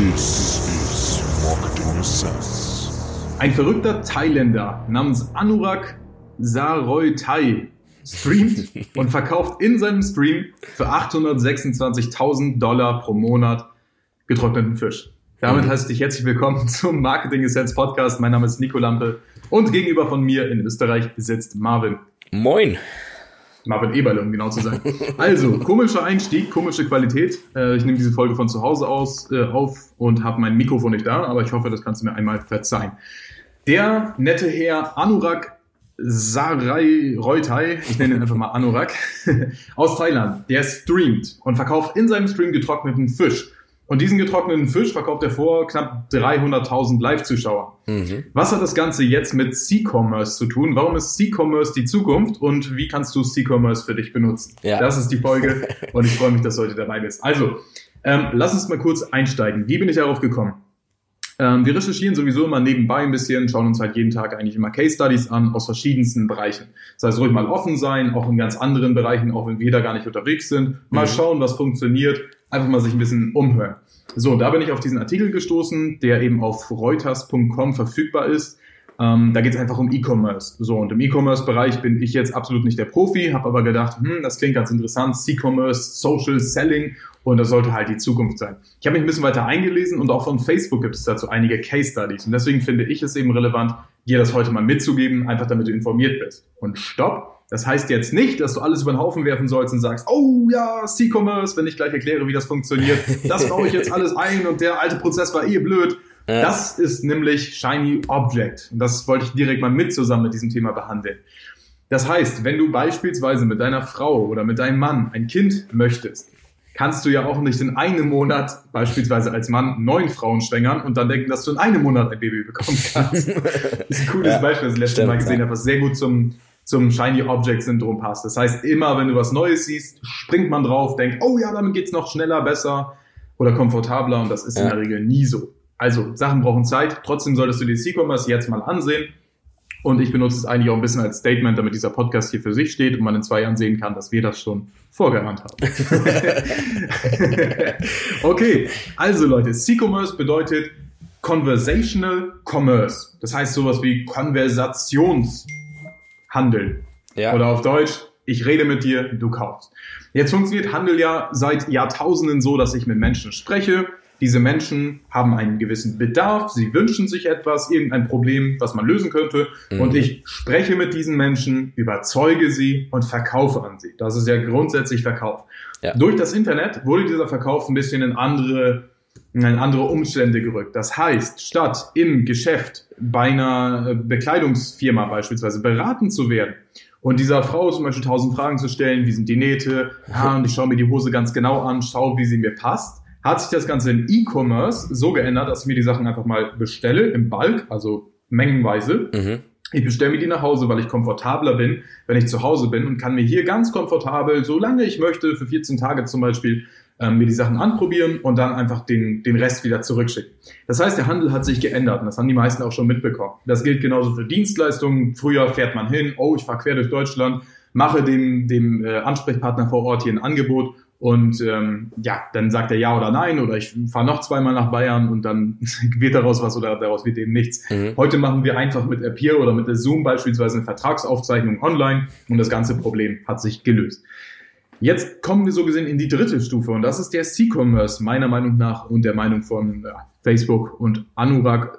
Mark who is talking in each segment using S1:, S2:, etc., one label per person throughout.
S1: This is Marketing Sense.
S2: Ein verrückter Thailänder namens Anurag Saroitai streamt und verkauft in seinem Stream für 826.000 Dollar pro Monat getrockneten Fisch. Damit heiße ich dich herzlich willkommen zum Marketing Essence Podcast. Mein Name ist Nico Lampe und gegenüber von mir in Österreich sitzt Marvin.
S3: Moin.
S2: Marvin Eberle, um genau zu sein. Also, komischer Einstieg, komische Qualität. Äh, ich nehme diese Folge von zu Hause aus äh, auf und habe mein Mikrofon nicht da, aber ich hoffe, das kannst du mir einmal verzeihen. Der nette Herr Anurag Sarai Reutai, ich nenne ihn einfach mal Anurag, aus Thailand, der streamt und verkauft in seinem Stream getrockneten Fisch. Und diesen getrockneten Fisch verkauft er vor knapp 300.000 Live-Zuschauern.
S3: Mhm.
S2: Was hat das Ganze jetzt mit C-Commerce zu tun? Warum ist C-Commerce die Zukunft und wie kannst du C-Commerce für dich benutzen?
S3: Ja.
S2: Das ist die Folge und ich freue mich, dass du heute dabei bist. Also, ähm, lass uns mal kurz einsteigen. Wie bin ich darauf gekommen? Ähm, wir recherchieren sowieso immer nebenbei ein bisschen, schauen uns halt jeden Tag eigentlich immer Case Studies an aus verschiedensten Bereichen. Das heißt, ruhig mal offen sein, auch in ganz anderen Bereichen, auch wenn wir da gar nicht unterwegs sind. Mal
S3: Mhm.
S2: schauen, was funktioniert, einfach mal sich ein bisschen umhören. So, da bin ich auf diesen Artikel gestoßen, der eben auf reuters.com verfügbar ist. Ähm, da geht es einfach um E-Commerce. So, und im E-Commerce-Bereich bin ich jetzt absolut nicht der Profi, habe aber gedacht, hm, das klingt ganz interessant, C-Commerce, Social Selling und das sollte halt die Zukunft sein. Ich habe mich ein bisschen weiter eingelesen und auch von Facebook gibt es dazu einige Case Studies und deswegen finde ich es eben relevant, dir das heute mal mitzugeben, einfach damit du informiert bist. Und stopp! Das heißt jetzt nicht, dass du alles über den Haufen werfen sollst und sagst, oh ja, C-Commerce, wenn ich gleich erkläre, wie das funktioniert, das baue ich jetzt alles ein und der alte Prozess war eh blöd.
S3: Ja.
S2: Das ist nämlich Shiny Object. Und das wollte ich direkt mal mit zusammen mit diesem Thema behandeln. Das heißt, wenn du beispielsweise mit deiner Frau oder mit deinem Mann ein Kind möchtest, kannst du ja auch nicht in einem Monat beispielsweise als Mann neun Frauen schwängern und dann denken, dass du in einem Monat ein Baby bekommen kannst. Das ist ein cooles
S3: Ja,
S2: Beispiel, das ich letztes Mal gesehen
S3: ja.
S2: habe, was sehr gut zum, zum Shiny Object Syndrom passt. Das heißt, immer wenn du was Neues siehst, springt man drauf, denkt, oh ja, damit geht's noch schneller, besser oder komfortabler und das ist in
S3: Ja.
S2: der Regel nie so. Also, Sachen brauchen Zeit. Trotzdem solltest du dir C-Commerce jetzt mal ansehen. Und ich benutze es eigentlich auch ein bisschen als Statement, damit dieser Podcast hier für sich steht und man in zwei Jahren sehen kann, dass wir das schon vorgeahnt haben. okay, also Leute, C-Commerce bedeutet Conversational Commerce. Das heißt sowas wie Konversationshandel.
S3: Ja.
S2: Oder auf Deutsch, ich rede mit dir, du kaufst. Jetzt funktioniert Handel ja seit Jahrtausenden so, dass ich mit Menschen spreche. Diese Menschen haben einen gewissen Bedarf, sie wünschen sich etwas, irgendein Problem, was man lösen könnte.
S3: Mhm.
S2: Und ich spreche mit diesen Menschen, überzeuge sie und verkaufe an sie. Das ist ja grundsätzlich Verkauf.
S3: Ja.
S2: Durch das Internet wurde dieser Verkauf ein bisschen in andere, in andere Umstände gerückt. Das heißt, statt im Geschäft bei einer äh, Bekleidungsfirma beispielsweise beraten zu werden und dieser Frau zum Beispiel tausend Fragen zu stellen, wie sind die Nähte, ja, und ich schaue mir die Hose ganz genau an, schaue, wie sie mir passt, hat sich das Ganze in E-Commerce so geändert, dass ich mir die Sachen einfach mal bestelle im Bulk, also mengenweise.
S3: Mhm.
S2: Ich bestelle mir die nach Hause, weil ich komfortabler bin, wenn ich zu Hause bin und kann mir hier ganz komfortabel, solange ich möchte, für 14 Tage zum Beispiel, ähm, mir die Sachen anprobieren und dann einfach den, den Rest wieder zurückschicken. Das heißt, der Handel hat sich geändert und das haben die meisten auch schon mitbekommen. Das gilt genauso für Dienstleistungen. Früher fährt man hin, oh, ich fahre quer durch Deutschland, mache dem, dem äh, Ansprechpartner vor Ort hier ein Angebot und ähm, ja, dann sagt er ja oder nein oder ich fahre noch zweimal nach Bayern und dann wird daraus was oder daraus wird eben nichts.
S3: Mhm.
S2: Heute machen wir einfach mit Appear oder mit der Zoom beispielsweise eine Vertragsaufzeichnung online und das ganze Problem hat sich gelöst. Jetzt kommen wir so gesehen in die dritte Stufe und das ist der C-Commerce meiner Meinung nach und der Meinung von ja, Facebook und Anurag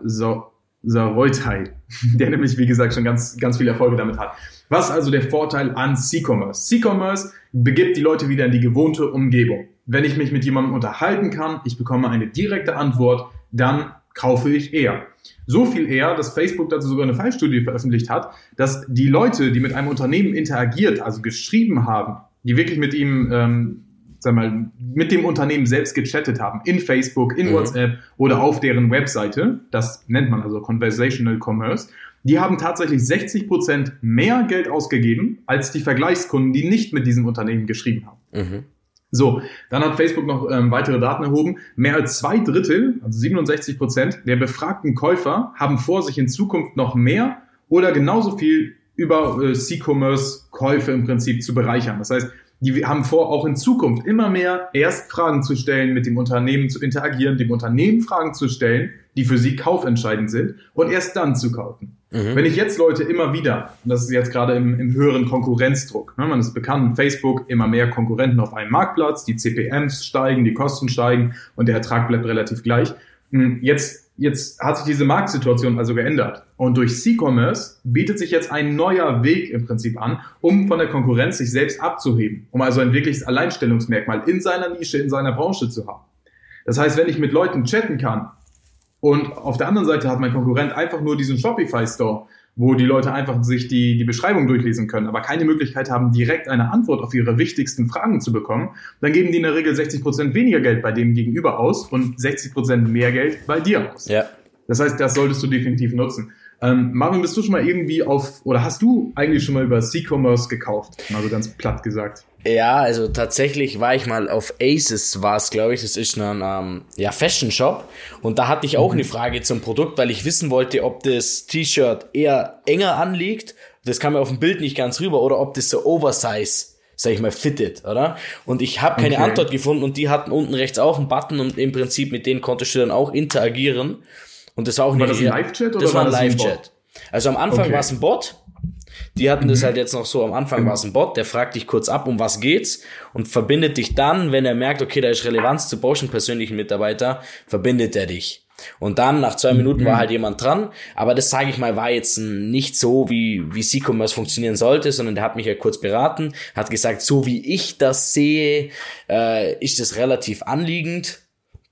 S2: Saroitai, der nämlich wie gesagt schon ganz, ganz viel Erfolge damit hat. Was also der Vorteil an C-Commerce? C-Commerce begibt die Leute wieder in die gewohnte Umgebung. Wenn ich mich mit jemandem unterhalten kann, ich bekomme eine direkte Antwort, dann kaufe ich eher. So viel eher, dass Facebook dazu sogar eine Fallstudie veröffentlicht hat, dass die Leute, die mit einem Unternehmen interagiert, also geschrieben haben, die wirklich mit ihm, ähm, sag mal, mit dem Unternehmen selbst gechattet haben, in Facebook, in
S3: Mhm.
S2: WhatsApp oder auf deren Webseite, das nennt man also Conversational Commerce, die haben tatsächlich 60% mehr Geld ausgegeben als die Vergleichskunden, die nicht mit diesem Unternehmen geschrieben haben.
S3: Mhm.
S2: So, dann hat Facebook noch ähm, weitere Daten erhoben. Mehr als zwei Drittel, also 67 Prozent der befragten Käufer haben vor, sich in Zukunft noch mehr oder genauso viel über äh, C-Commerce-Käufe im Prinzip zu bereichern. Das heißt, die haben vor, auch in Zukunft immer mehr erst Fragen zu stellen, mit dem Unternehmen zu interagieren, dem Unternehmen Fragen zu stellen, die für sie kaufentscheidend sind und erst dann zu kaufen. Mhm. Wenn ich jetzt Leute immer wieder, und das ist jetzt gerade im, im höheren Konkurrenzdruck, ne, man ist bekannt, Facebook, immer mehr Konkurrenten auf einem Marktplatz, die CPMs steigen, die Kosten steigen und der Ertrag bleibt relativ gleich. Hm, jetzt Jetzt hat sich diese Marktsituation also geändert. Und durch C-Commerce bietet sich jetzt ein neuer Weg im Prinzip an, um von der Konkurrenz sich selbst abzuheben, um also ein wirkliches Alleinstellungsmerkmal in seiner Nische, in seiner Branche zu haben. Das heißt, wenn ich mit Leuten chatten kann und auf der anderen Seite hat mein Konkurrent einfach nur diesen Shopify Store, wo die Leute einfach sich die, die Beschreibung durchlesen können, aber keine Möglichkeit haben, direkt eine Antwort auf ihre wichtigsten Fragen zu bekommen, dann geben die in der Regel 60 Prozent weniger Geld bei dem Gegenüber aus und 60 Prozent mehr Geld bei dir aus. Ja. Das heißt, das solltest du definitiv nutzen. Ähm, Marvin, bist du schon mal irgendwie auf, oder hast du eigentlich schon mal über C-Commerce gekauft? Mal so ganz platt gesagt.
S3: Ja, also tatsächlich war ich mal auf Aces, war es, glaube ich. Das ist ein ähm, ja, Fashion Shop. Und da hatte ich auch mhm. eine Frage zum Produkt, weil ich wissen wollte, ob das T-Shirt eher enger anliegt. Das kam mir auf dem Bild nicht ganz rüber. Oder ob das so Oversize sag ich mal, fitted, oder? Und ich habe keine okay. Antwort gefunden und die hatten unten rechts auch einen Button und im Prinzip mit denen konntest du dann auch interagieren. Und das auch
S2: war das ein Live-Chat oder
S3: das war ein Live-Chat? Also am Anfang okay. war es ein Bot. Die hatten mhm. das halt jetzt noch so, am Anfang mhm. war es ein Bot, der fragt dich kurz ab, um was geht's und verbindet dich dann, wenn er merkt, okay, da ist Relevanz zu Boschen persönlichen Mitarbeiter, verbindet er dich. Und dann nach zwei Minuten mhm. war halt jemand dran, aber das sage ich mal war jetzt nicht so, wie wie C-Commerce funktionieren sollte, sondern der hat mich ja kurz beraten, hat gesagt, so wie ich das sehe, äh, ist das relativ anliegend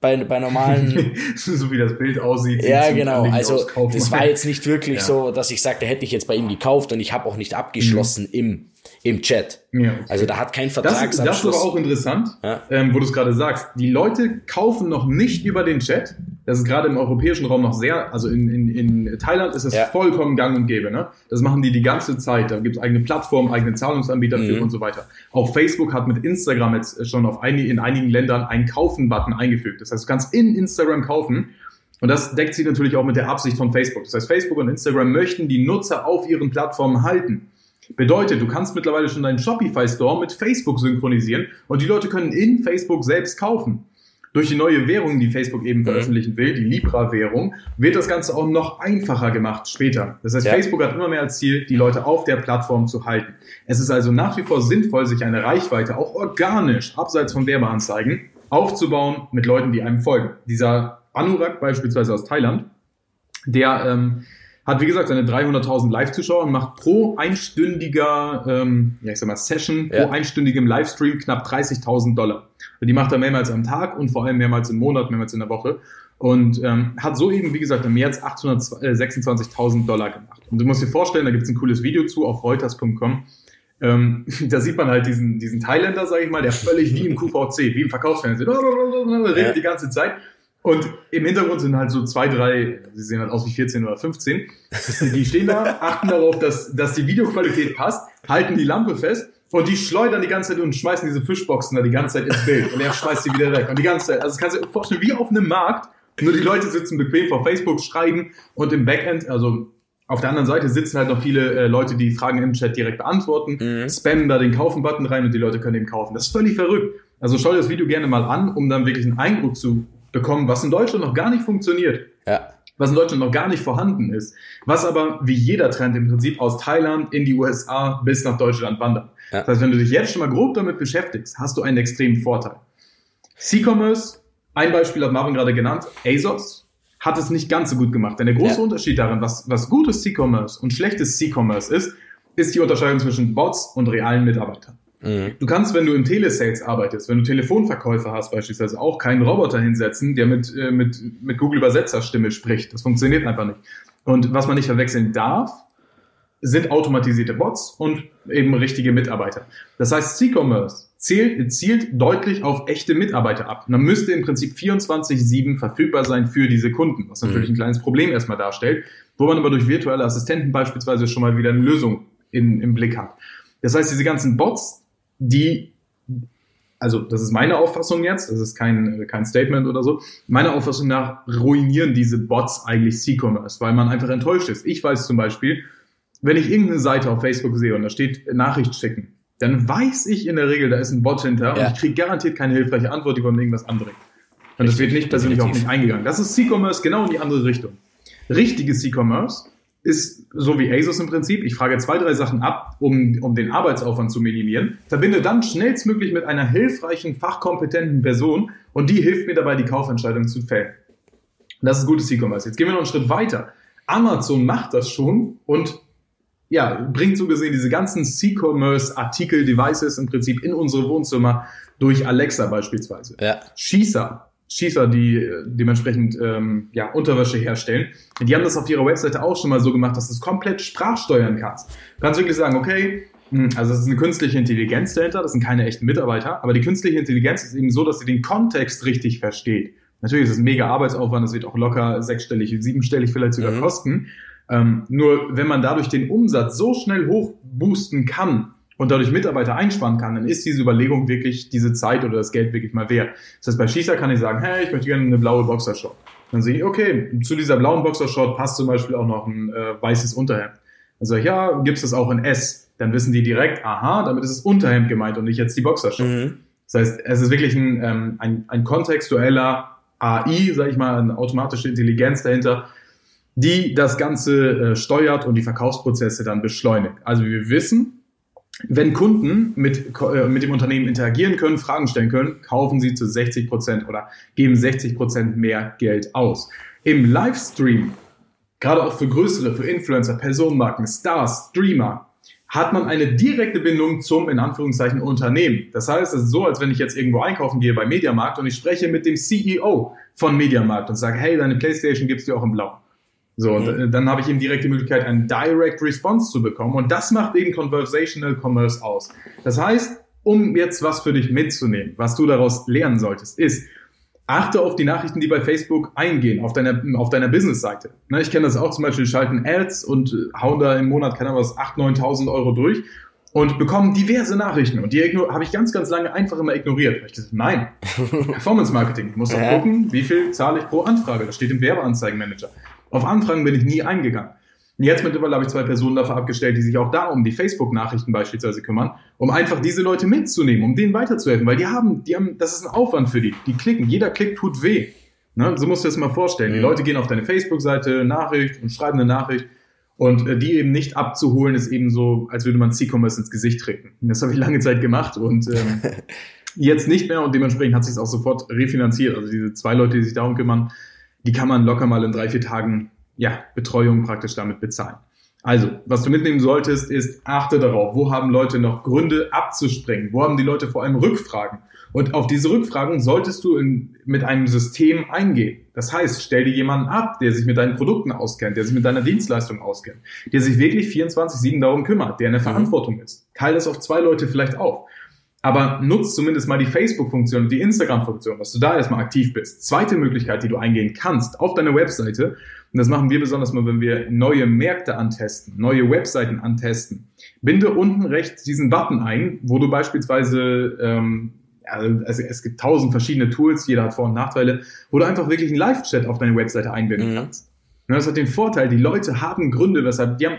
S3: bei, bei normalen.
S2: so wie das Bild aussieht.
S3: Ja, genau. Also das war jetzt nicht wirklich ja. so, dass ich sagte, hätte ich jetzt bei ihm gekauft und ich habe auch nicht abgeschlossen mhm. im im Chat. Ja, okay. Also da hat kein Vertragsabschluss.
S2: Das, das ist aber auch interessant, ja. ähm, wo du es gerade sagst. Die Leute kaufen noch nicht über den Chat. Das ist gerade im europäischen Raum noch sehr, also in, in, in Thailand ist es ja. vollkommen gang und gäbe. Ne? Das machen die die ganze Zeit. Da gibt es eigene Plattformen, eigene Zahlungsanbieter mhm. für und so weiter. Auch Facebook hat mit Instagram jetzt schon auf ein, in einigen Ländern einen Kaufen-Button eingefügt. Das heißt, du kannst in Instagram kaufen. Und das deckt sich natürlich auch mit der Absicht von Facebook. Das heißt, Facebook und Instagram möchten die Nutzer auf ihren Plattformen halten. Bedeutet, du kannst mittlerweile schon deinen Shopify Store mit Facebook synchronisieren und die Leute können in Facebook selbst kaufen. Durch die neue Währung, die Facebook eben mhm. veröffentlichen will, die Libra-Währung, wird das Ganze auch noch einfacher gemacht später. Das heißt, ja. Facebook hat immer mehr als Ziel, die Leute auf der Plattform zu halten. Es ist also nach wie vor sinnvoll, sich eine Reichweite auch organisch, abseits von Werbeanzeigen, aufzubauen mit Leuten, die einem folgen. Dieser Anurag beispielsweise aus Thailand, der ähm, hat wie gesagt seine 300.000 Live-Zuschauer und macht pro einstündiger, ähm, ja ich sag mal Session, ja. pro einstündigem Livestream knapp 30.000 Dollar. Die macht er mehrmals am Tag und vor allem mehrmals im Monat, mehrmals in der Woche und ähm, hat so eben, wie gesagt, im März 826.000 Dollar gemacht. Und du musst dir vorstellen, da gibt es ein cooles Video zu auf reuters.com. Ähm, da sieht man halt diesen, diesen Thailänder, sage ich mal, der völlig wie im QVC, wie im Verkaufsfernsehen, redet die ganze Zeit und im Hintergrund sind halt so zwei, drei, sie sehen halt aus wie 14 oder 15. Die stehen da, achten darauf, dass, dass die Videoqualität passt, halten die Lampe fest und die schleudern die ganze Zeit und schmeißen diese Fischboxen da die ganze Zeit ins Bild. Und er schmeißt sie wieder weg. Und die ganze Zeit, also das kannst du dir vorstellen, wie auf einem Markt. Nur die Leute sitzen bequem vor Facebook, schreiben und im Backend, also auf der anderen Seite sitzen halt noch viele äh, Leute, die Fragen im Chat direkt beantworten, mhm. spammen da den Kaufen-Button rein und die Leute können eben kaufen. Das ist völlig verrückt. Also schau dir das Video gerne mal an, um dann wirklich einen Eindruck zu bekommen, was in Deutschland noch gar nicht funktioniert. Ja. Was in Deutschland noch gar nicht vorhanden ist. Was aber wie jeder Trend im Prinzip aus Thailand in die USA bis nach Deutschland wandert. Ja. Das heißt, wenn du dich jetzt schon mal grob damit beschäftigst, hast du einen extremen Vorteil. C-Commerce, ein Beispiel hat Marvin gerade genannt, ASOS, hat es nicht ganz so gut gemacht. Denn der große ja. Unterschied darin, was, was gutes C-Commerce und schlechtes C-Commerce ist, ist die Unterscheidung zwischen Bots und realen Mitarbeitern. Mhm. Du kannst, wenn du im Telesales arbeitest, wenn du Telefonverkäufer hast beispielsweise, auch keinen Roboter hinsetzen, der mit, äh, mit, mit Google Übersetzerstimme spricht. Das funktioniert einfach nicht. Und was man nicht verwechseln darf, sind automatisierte Bots und eben richtige Mitarbeiter. Das heißt, C-Commerce zielt, zielt deutlich auf echte Mitarbeiter ab. Man müsste im Prinzip 24-7 verfügbar sein für diese Kunden, was natürlich mhm. ein kleines Problem erstmal darstellt, wo man aber durch virtuelle Assistenten beispielsweise schon mal wieder eine Lösung in, im Blick hat. Das heißt, diese ganzen Bots, die, also das ist meine Auffassung jetzt, das ist kein, kein Statement oder so, meiner Auffassung nach ruinieren diese Bots eigentlich C-Commerce, weil man einfach enttäuscht ist. Ich weiß zum Beispiel, wenn ich irgendeine Seite auf Facebook sehe und da steht Nachricht schicken, dann weiß ich in der Regel, da ist ein Bot hinter
S3: Ja.
S2: und ich kriege garantiert keine hilfreiche Antwort, die von irgendwas andringt. Und das wird nicht persönlich auf mich eingegangen. Das ist C-Commerce genau in die andere Richtung. Richtiges C-Commerce ist so wie ASOS im Prinzip. Ich frage zwei, drei Sachen ab, um, um den Arbeitsaufwand zu minimieren. Verbinde dann schnellstmöglich mit einer hilfreichen, fachkompetenten Person und die hilft mir dabei, die Kaufentscheidung zu fällen. Das ist gutes C-Commerce. Jetzt gehen wir noch einen Schritt weiter. Amazon macht das schon und ja, bringt so gesehen diese ganzen C-Commerce-Artikel, Devices im Prinzip in unsere Wohnzimmer durch Alexa beispielsweise.
S3: Ja.
S2: Schießer, Schießer, die äh, dementsprechend ähm, ja, Unterwäsche herstellen, die haben das auf ihrer Webseite auch schon mal so gemacht, dass du es komplett sprachsteuern kannst. Du kannst wirklich sagen, okay, hm, also es ist eine künstliche Intelligenz dahinter, das sind keine echten Mitarbeiter, aber die künstliche Intelligenz ist eben so, dass sie den Kontext richtig versteht. Natürlich ist es ein mega Arbeitsaufwand, das wird auch locker sechsstellig, siebenstellig vielleicht sogar
S3: Mhm.
S2: kosten. Ähm, nur wenn man dadurch den Umsatz so schnell hochboosten kann und dadurch Mitarbeiter einsparen kann, dann ist diese Überlegung wirklich diese Zeit oder das Geld wirklich mal wert. Das heißt, bei Schießer kann ich sagen, hey, ich möchte gerne eine blaue Boxershort. Dann sehe ich, okay, zu dieser blauen Boxershort passt zum Beispiel auch noch ein äh, weißes Unterhemd. Dann sage ich, ja, gibt's das auch in S? Dann wissen die direkt, aha, damit ist es Unterhemd gemeint und nicht jetzt die Boxershort.
S3: Mhm.
S2: Das heißt, es ist wirklich ein, ähm, ein, ein kontextueller AI, sage ich mal, eine automatische Intelligenz dahinter, die das Ganze äh, steuert und die Verkaufsprozesse dann beschleunigt. Also wir wissen, wenn Kunden mit, äh, mit dem Unternehmen interagieren können, Fragen stellen können, kaufen sie zu 60 Prozent oder geben 60 Prozent mehr Geld aus. Im Livestream, gerade auch für größere, für Influencer, Personenmarken, Stars, Streamer, hat man eine direkte Bindung zum, in Anführungszeichen, Unternehmen. Das heißt, es ist so, als wenn ich jetzt irgendwo einkaufen gehe bei Mediamarkt und ich spreche mit dem CEO von Mediamarkt und sage, hey, deine Playstation gibt's dir auch im Blau. So, und
S3: Mhm.
S2: äh, dann habe ich eben direkt die Möglichkeit, einen Direct Response zu bekommen. Und das macht eben Conversational Commerce aus. Das heißt, um jetzt was für dich mitzunehmen, was du daraus lernen solltest, ist, achte auf die Nachrichten, die bei Facebook eingehen, auf deiner, auf deiner Businessseite. Ne, ich kenne das auch zum Beispiel, schalten Ads und hauen da im Monat, keine Ahnung was, 8.000, 9.000 Euro durch und bekommen diverse Nachrichten. Und die habe ich ganz, ganz lange einfach immer ignoriert. Ich dachte, nein, Performance Marketing. Ich muss doch gucken, wie viel zahle ich pro Anfrage. Das steht im Werbeanzeigenmanager. Auf Anfragen bin ich nie eingegangen. Und Jetzt mittlerweile habe ich zwei Personen dafür abgestellt, die sich auch da um die Facebook-Nachrichten beispielsweise kümmern, um einfach diese Leute mitzunehmen, um denen weiterzuhelfen, weil die haben, die haben, das ist ein Aufwand für die. Die klicken, jeder Klick tut weh. Ne? So musst du dir das mal vorstellen. Die
S3: Mhm.
S2: Leute gehen auf deine Facebook-Seite, Nachricht und schreiben eine Nachricht. Und äh, die eben nicht abzuholen, ist eben so, als würde man C-Commerce ins Gesicht treten. Das habe ich lange Zeit gemacht und ähm, jetzt nicht mehr und dementsprechend hat sich es auch sofort refinanziert. Also diese zwei Leute, die sich darum kümmern, die kann man locker mal in drei, vier Tagen ja, Betreuung praktisch damit bezahlen. Also, was du mitnehmen solltest, ist, achte darauf, wo haben Leute noch Gründe abzuspringen? Wo haben die Leute vor allem Rückfragen? Und auf diese Rückfragen solltest du in, mit einem System eingehen. Das heißt, stell dir jemanden ab, der sich mit deinen Produkten auskennt, der sich mit deiner Dienstleistung auskennt, der sich wirklich 24-7 darum kümmert, der in der Verantwortung ist. Teil das auf zwei Leute vielleicht auf. Aber nutzt zumindest mal die Facebook-Funktion und die Instagram-Funktion, dass du da erstmal aktiv bist. Zweite Möglichkeit, die du eingehen kannst, auf deiner Webseite, und das machen wir besonders mal, wenn wir neue Märkte antesten, neue Webseiten antesten. Binde unten rechts diesen Button ein, wo du beispielsweise, ähm, also es, gibt tausend verschiedene Tools, jeder hat Vor- und Nachteile, wo du einfach wirklich einen Live-Chat auf deine Webseite einbinden
S3: Mhm.
S2: kannst. Und das hat den Vorteil, die Leute haben Gründe, weshalb, die haben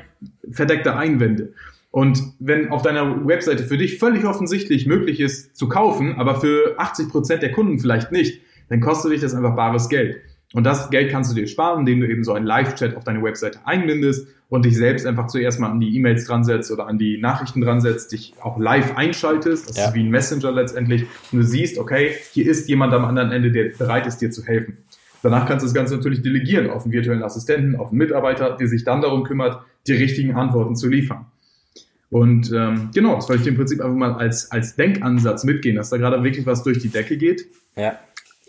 S2: verdeckte Einwände. Und wenn auf deiner Webseite für dich völlig offensichtlich möglich ist zu kaufen, aber für 80 Prozent der Kunden vielleicht nicht, dann kostet dich das einfach bares Geld. Und das Geld kannst du dir sparen, indem du eben so einen Live-Chat auf deine Webseite einbindest und dich selbst einfach zuerst mal an die E-Mails dran setzt oder an die Nachrichten dran setzt, dich auch live einschaltest. Das
S3: Ja.
S2: ist wie ein Messenger letztendlich. Und du siehst, okay, hier ist jemand am anderen Ende, der bereit ist, dir zu helfen. Danach kannst du das Ganze natürlich delegieren auf einen virtuellen Assistenten, auf einen Mitarbeiter, der sich dann darum kümmert, die richtigen Antworten zu liefern. Und ähm, genau, das wollte ich im Prinzip einfach mal als, als Denkansatz mitgehen, dass da gerade wirklich was durch die Decke geht
S3: Ja.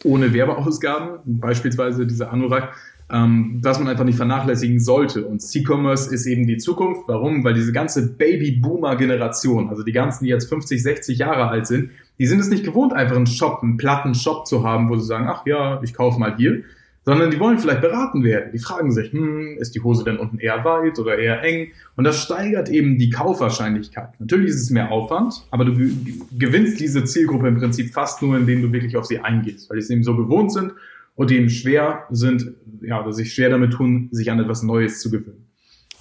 S2: ohne Werbeausgaben, beispielsweise dieser Anorak, ähm, was man einfach nicht vernachlässigen sollte. Und C-Commerce ist eben die Zukunft. Warum? Weil diese ganze Baby-Boomer-Generation, also die ganzen, die jetzt 50, 60 Jahre alt sind, die sind es nicht gewohnt, einfach einen Shop, einen platten Shop zu haben, wo sie sagen, ach ja, ich kaufe mal hier, sondern die wollen vielleicht beraten werden. Die fragen sich, hm, ist die Hose denn unten eher weit oder eher eng? Und das steigert eben die Kaufwahrscheinlichkeit. Natürlich ist es mehr Aufwand, aber du ge- gewinnst diese Zielgruppe im Prinzip fast nur, indem du wirklich auf sie eingehst, weil die es eben so gewohnt sind und die eben schwer sind, ja, oder sich schwer damit tun, sich an etwas Neues zu gewöhnen.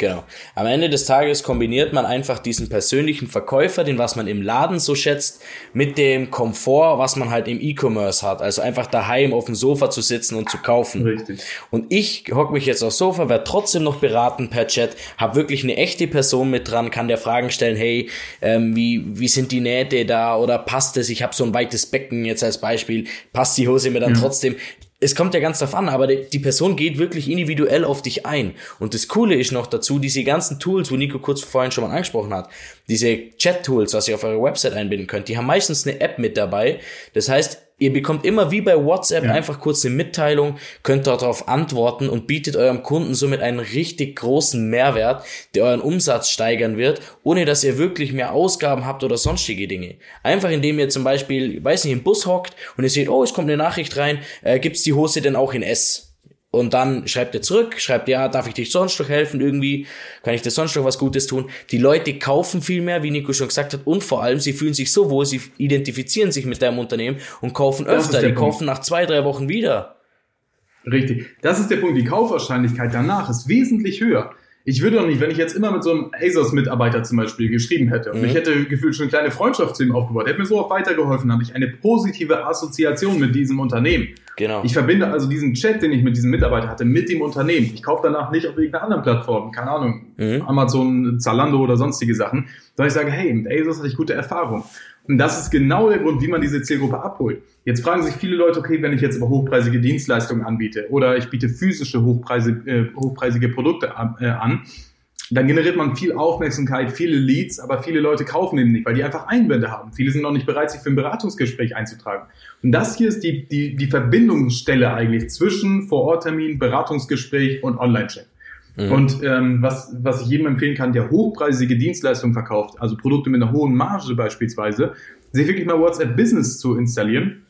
S3: Genau. Am Ende des Tages kombiniert man einfach diesen persönlichen Verkäufer, den was man im Laden so schätzt, mit dem Komfort, was man halt im E-Commerce hat. Also einfach daheim auf dem Sofa zu sitzen und zu kaufen.
S2: Richtig.
S3: Und ich hocke mich jetzt aufs Sofa, werde trotzdem noch beraten per Chat, habe wirklich eine echte Person mit dran, kann der Fragen stellen, hey, ähm, wie, wie sind die Nähte da oder passt es? Ich habe so ein weites Becken jetzt als Beispiel, passt die Hose mir dann ja. trotzdem? Es kommt ja ganz drauf an, aber die Person geht wirklich individuell auf dich ein. Und das Coole ist noch dazu, diese ganzen Tools, wo Nico kurz vorhin schon mal angesprochen hat, diese Chat-Tools, was ihr auf eure Website einbinden könnt, die haben meistens eine App mit dabei. Das heißt, Ihr bekommt immer wie bei WhatsApp ja. einfach kurz eine Mitteilung, könnt darauf antworten und bietet eurem Kunden somit einen richtig großen Mehrwert, der euren Umsatz steigern wird, ohne dass ihr wirklich mehr Ausgaben habt oder sonstige Dinge. Einfach indem ihr zum Beispiel, weiß nicht, im Bus hockt und ihr seht, oh, es kommt eine Nachricht rein, äh, gibt's die Hose denn auch in S? Und dann schreibt er zurück, schreibt, ja, darf ich dich sonst noch helfen irgendwie? Kann ich dir sonst noch was Gutes tun? Die Leute kaufen viel mehr, wie Nico schon gesagt hat, und vor allem, sie fühlen sich so wohl, sie identifizieren sich mit deinem Unternehmen und kaufen öfter. Die Punkt. kaufen nach zwei, drei Wochen wieder.
S2: Richtig. Das ist der Punkt. Die Kaufwahrscheinlichkeit danach ist wesentlich höher. Ich würde doch nicht, wenn ich jetzt immer mit so einem ASOS-Mitarbeiter zum Beispiel geschrieben hätte und mhm. ich hätte gefühlt schon eine kleine Freundschaft zu ihm aufgebaut, hätte mir so auch weitergeholfen, habe ich eine positive Assoziation mit diesem Unternehmen. Genau. Ich verbinde also diesen Chat, den ich mit diesem Mitarbeiter hatte, mit dem Unternehmen. Ich kaufe danach nicht auf irgendeiner anderen Plattform, keine Ahnung, mhm. Amazon, Zalando oder sonstige Sachen, sondern ich sage, hey, mit ASOS hatte ich gute Erfahrungen. Und das ist genau der Grund, wie man diese Zielgruppe abholt. Jetzt fragen sich viele Leute, okay, wenn ich jetzt aber hochpreisige Dienstleistungen anbiete oder ich biete physische hochpreisige, äh, hochpreisige Produkte an, äh, an, dann generiert man viel Aufmerksamkeit, viele Leads, aber viele Leute kaufen eben nicht, weil die einfach Einwände haben. Viele sind noch nicht bereit, sich für ein Beratungsgespräch einzutragen. Und das hier ist die, die, die Verbindungsstelle eigentlich zwischen Vororttermin, Beratungsgespräch und Online-Check. Mhm. Und ähm, was, was ich jedem empfehlen kann, der hochpreisige Dienstleistungen verkauft, also Produkte mit einer hohen Marge beispielsweise, sich wirklich mal WhatsApp Business zu installieren,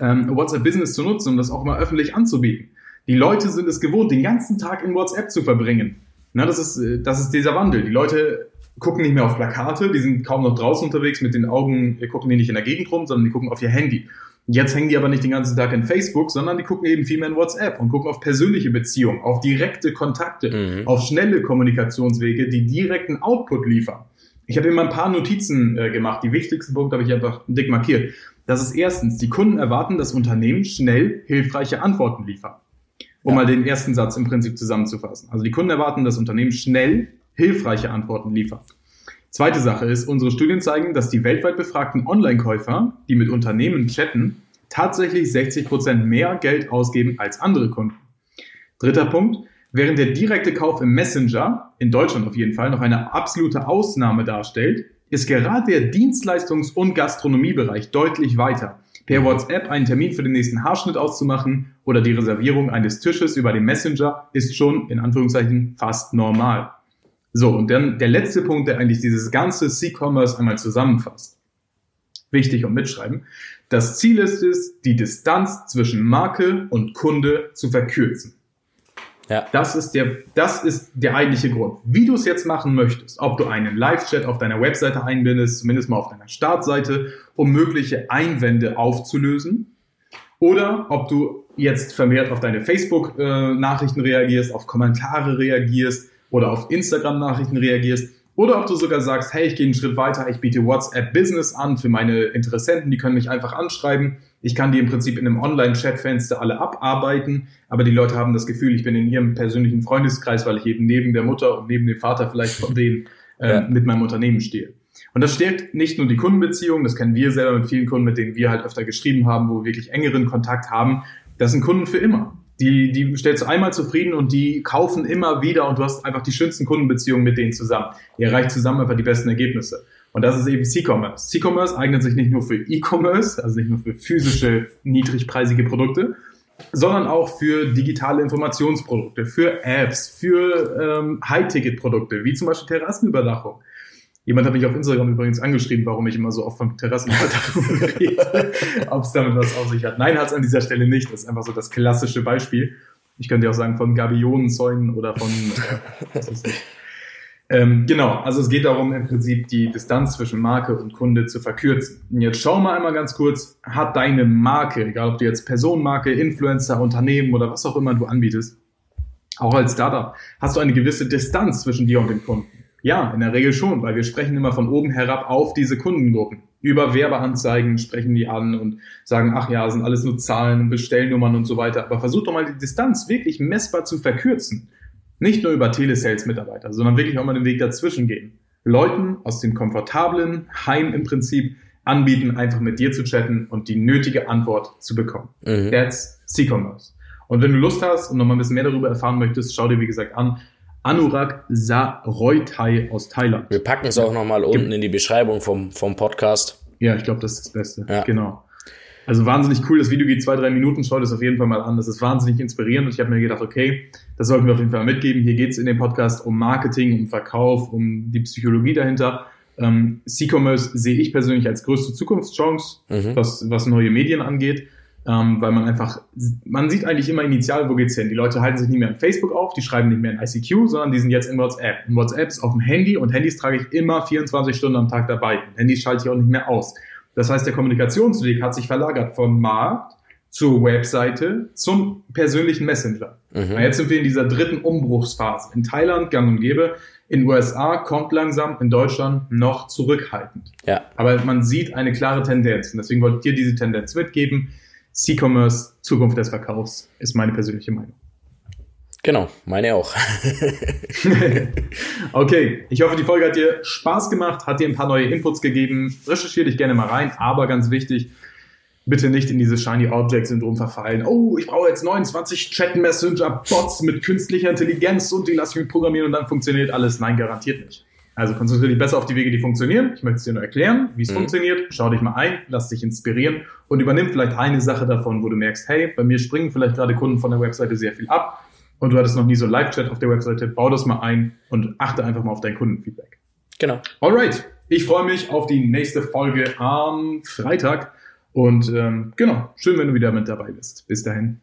S2: ähm, WhatsApp Business zu nutzen, um das auch mal öffentlich anzubieten. Die Leute sind es gewohnt, den ganzen Tag in WhatsApp zu verbringen. Na, das ist, äh, das ist dieser Wandel. Die Leute gucken nicht mehr auf Plakate, die sind kaum noch draußen unterwegs mit den Augen, gucken die nicht in der Gegend rum, sondern die gucken auf ihr Handy. Jetzt hängen die aber nicht den ganzen Tag in Facebook, sondern die gucken eben viel mehr in WhatsApp und gucken auf persönliche Beziehungen, auf direkte Kontakte, mhm. auf schnelle Kommunikationswege, die direkten Output liefern. Ich habe immer ein paar Notizen äh, gemacht. Die wichtigsten Punkte habe ich einfach dick markiert. Das ist erstens, die Kunden erwarten, dass Unternehmen schnell hilfreiche Antworten liefern. Um ja. mal den ersten Satz im Prinzip zusammenzufassen. Also die Kunden erwarten, dass Unternehmen schnell hilfreiche Antworten liefern. Zweite Sache ist, unsere Studien zeigen, dass die weltweit befragten Online-Käufer, die mit Unternehmen chatten, tatsächlich 60 Prozent mehr Geld ausgeben als andere Kunden. Dritter Punkt, während der direkte Kauf im Messenger, in Deutschland auf jeden Fall, noch eine absolute Ausnahme darstellt, ist gerade der Dienstleistungs- und Gastronomiebereich deutlich weiter. Per WhatsApp einen Termin für den nächsten Haarschnitt auszumachen oder die Reservierung eines Tisches über den Messenger ist schon in Anführungszeichen fast normal. So, und dann der letzte Punkt, der eigentlich dieses ganze C-Commerce einmal zusammenfasst. Wichtig und mitschreiben. Das Ziel ist es, die Distanz zwischen Marke und Kunde zu verkürzen. Ja. Das ist der, das ist der eigentliche Grund. Wie du es jetzt machen möchtest, ob du einen Live-Chat auf deiner Webseite einbindest, zumindest mal auf deiner Startseite, um mögliche Einwände aufzulösen, oder ob du jetzt vermehrt auf deine Facebook-Nachrichten äh, reagierst, auf Kommentare reagierst, oder auf Instagram-Nachrichten reagierst oder ob du sogar sagst, hey, ich gehe einen Schritt weiter, ich biete WhatsApp Business an für meine Interessenten, die können mich einfach anschreiben. Ich kann die im Prinzip in einem Online-Chat-Fenster alle abarbeiten, aber die Leute haben das Gefühl, ich bin in ihrem persönlichen Freundeskreis, weil ich eben neben der Mutter und neben dem Vater vielleicht von denen äh, ja. mit meinem Unternehmen stehe. Und das stärkt nicht nur die Kundenbeziehung, das kennen wir selber mit vielen Kunden, mit denen wir halt öfter geschrieben haben, wo wir wirklich engeren Kontakt haben. Das sind Kunden für immer die, die stellst du einmal zufrieden und die kaufen immer wieder und du hast einfach die schönsten Kundenbeziehungen mit denen zusammen. Ihr erreicht zusammen einfach die besten Ergebnisse. Und das ist eben C-Commerce. C-Commerce eignet sich nicht nur für E-Commerce, also nicht nur für physische, niedrigpreisige Produkte, sondern auch für digitale Informationsprodukte, für Apps, für ähm, High-Ticket-Produkte, wie zum Beispiel Terrassenüberdachung. Jemand hat mich auf Instagram übrigens angeschrieben, warum ich immer so oft von Terrassenüberdachung rede, ob es damit was auf sich hat. Nein, hat es an dieser Stelle nicht. Das ist einfach so das klassische Beispiel. Ich könnte auch sagen von Gabionenzäunen oder von, äh? Ähm, genau, also es geht darum, im Prinzip die Distanz zwischen Marke und Kunde zu verkürzen. Und jetzt schau mal einmal ganz kurz, hat deine Marke, egal ob du jetzt Personenmarke, Influencer, Unternehmen oder was auch immer du anbietest, Auch als Startup hast du eine gewisse Distanz zwischen dir und dem Kunden. Ja, in der Regel schon, weil wir sprechen immer von oben herab auf diese Kundengruppen. Über Werbeanzeigen sprechen die an und sagen, ach ja, sind alles nur Zahlen und Bestellnummern und so weiter. Aber versuch doch mal die Distanz wirklich messbar zu verkürzen. Nicht nur über Telesales-Mitarbeiter, sondern wirklich auch mal den Weg dazwischen gehen. Leuten aus dem komfortablen Heim im Prinzip anbieten, einfach mit dir zu chatten und die nötige Antwort zu bekommen. Mhm. That's C-Commerce. Und wenn du Lust hast und noch mal ein bisschen mehr darüber erfahren möchtest, schau dir wie gesagt an Anurag Saroitai aus Thailand.
S3: Wir packen es auch nochmal unten in die Beschreibung vom, vom Podcast.
S2: Ja, ich glaube, das ist das Beste. Ja. Genau. Also wahnsinnig cool. Das Video geht zwei, drei Minuten. Schaut es auf jeden Fall mal an. Das ist wahnsinnig inspirierend. Und ich habe mir gedacht, okay, das sollten wir auf jeden Fall mitgeben. Hier geht es in dem Podcast um Marketing, um Verkauf, um die Psychologie dahinter. Ähm, C-Commerce sehe ich persönlich als größte Zukunftschance, mhm. was, was neue Medien angeht ähm, weil man einfach, man sieht eigentlich immer initial, wo geht's hin. Die Leute halten sich nicht mehr in Facebook auf, die schreiben nicht mehr in ICQ, sondern die sind jetzt in WhatsApp. Und WhatsApp ist auf dem Handy und Handys trage ich immer 24 Stunden am Tag dabei. Und Handys schalte ich auch nicht mehr aus. Das heißt, der Kommunikationsweg hat sich verlagert vom Markt zur Webseite zum persönlichen Messenger. Mhm. Jetzt sind wir in dieser dritten Umbruchsphase. In Thailand gang und gäbe, in USA kommt langsam, in Deutschland noch zurückhaltend. Ja. Aber man sieht eine klare Tendenz. Und deswegen wollte ich dir diese Tendenz mitgeben. C-Commerce, Zukunft des Verkaufs, ist meine persönliche Meinung.
S3: Genau, meine auch.
S2: okay, ich hoffe, die Folge hat dir Spaß gemacht, hat dir ein paar neue Inputs gegeben. Recherchiere dich gerne mal rein, aber ganz wichtig, bitte nicht in dieses Shiny Object Syndrom verfallen. Oh, ich brauche jetzt 29 Chat Messenger Bots mit künstlicher Intelligenz und die lasse ich mich programmieren und dann funktioniert alles. Nein, garantiert nicht. Also konzentriere dich besser auf die Wege, die funktionieren. Ich möchte es dir nur erklären, wie es mhm. funktioniert. Schau dich mal ein, lass dich inspirieren und übernimm vielleicht eine Sache davon, wo du merkst, hey, bei mir springen vielleicht gerade Kunden von der Webseite sehr viel ab und du hattest noch nie so Live-Chat auf der Webseite. Bau das mal ein und achte einfach mal auf dein Kundenfeedback.
S3: Genau.
S2: Alright. Ich freue mich auf die nächste Folge am Freitag und ähm, genau, schön, wenn du wieder mit dabei bist. Bis dahin.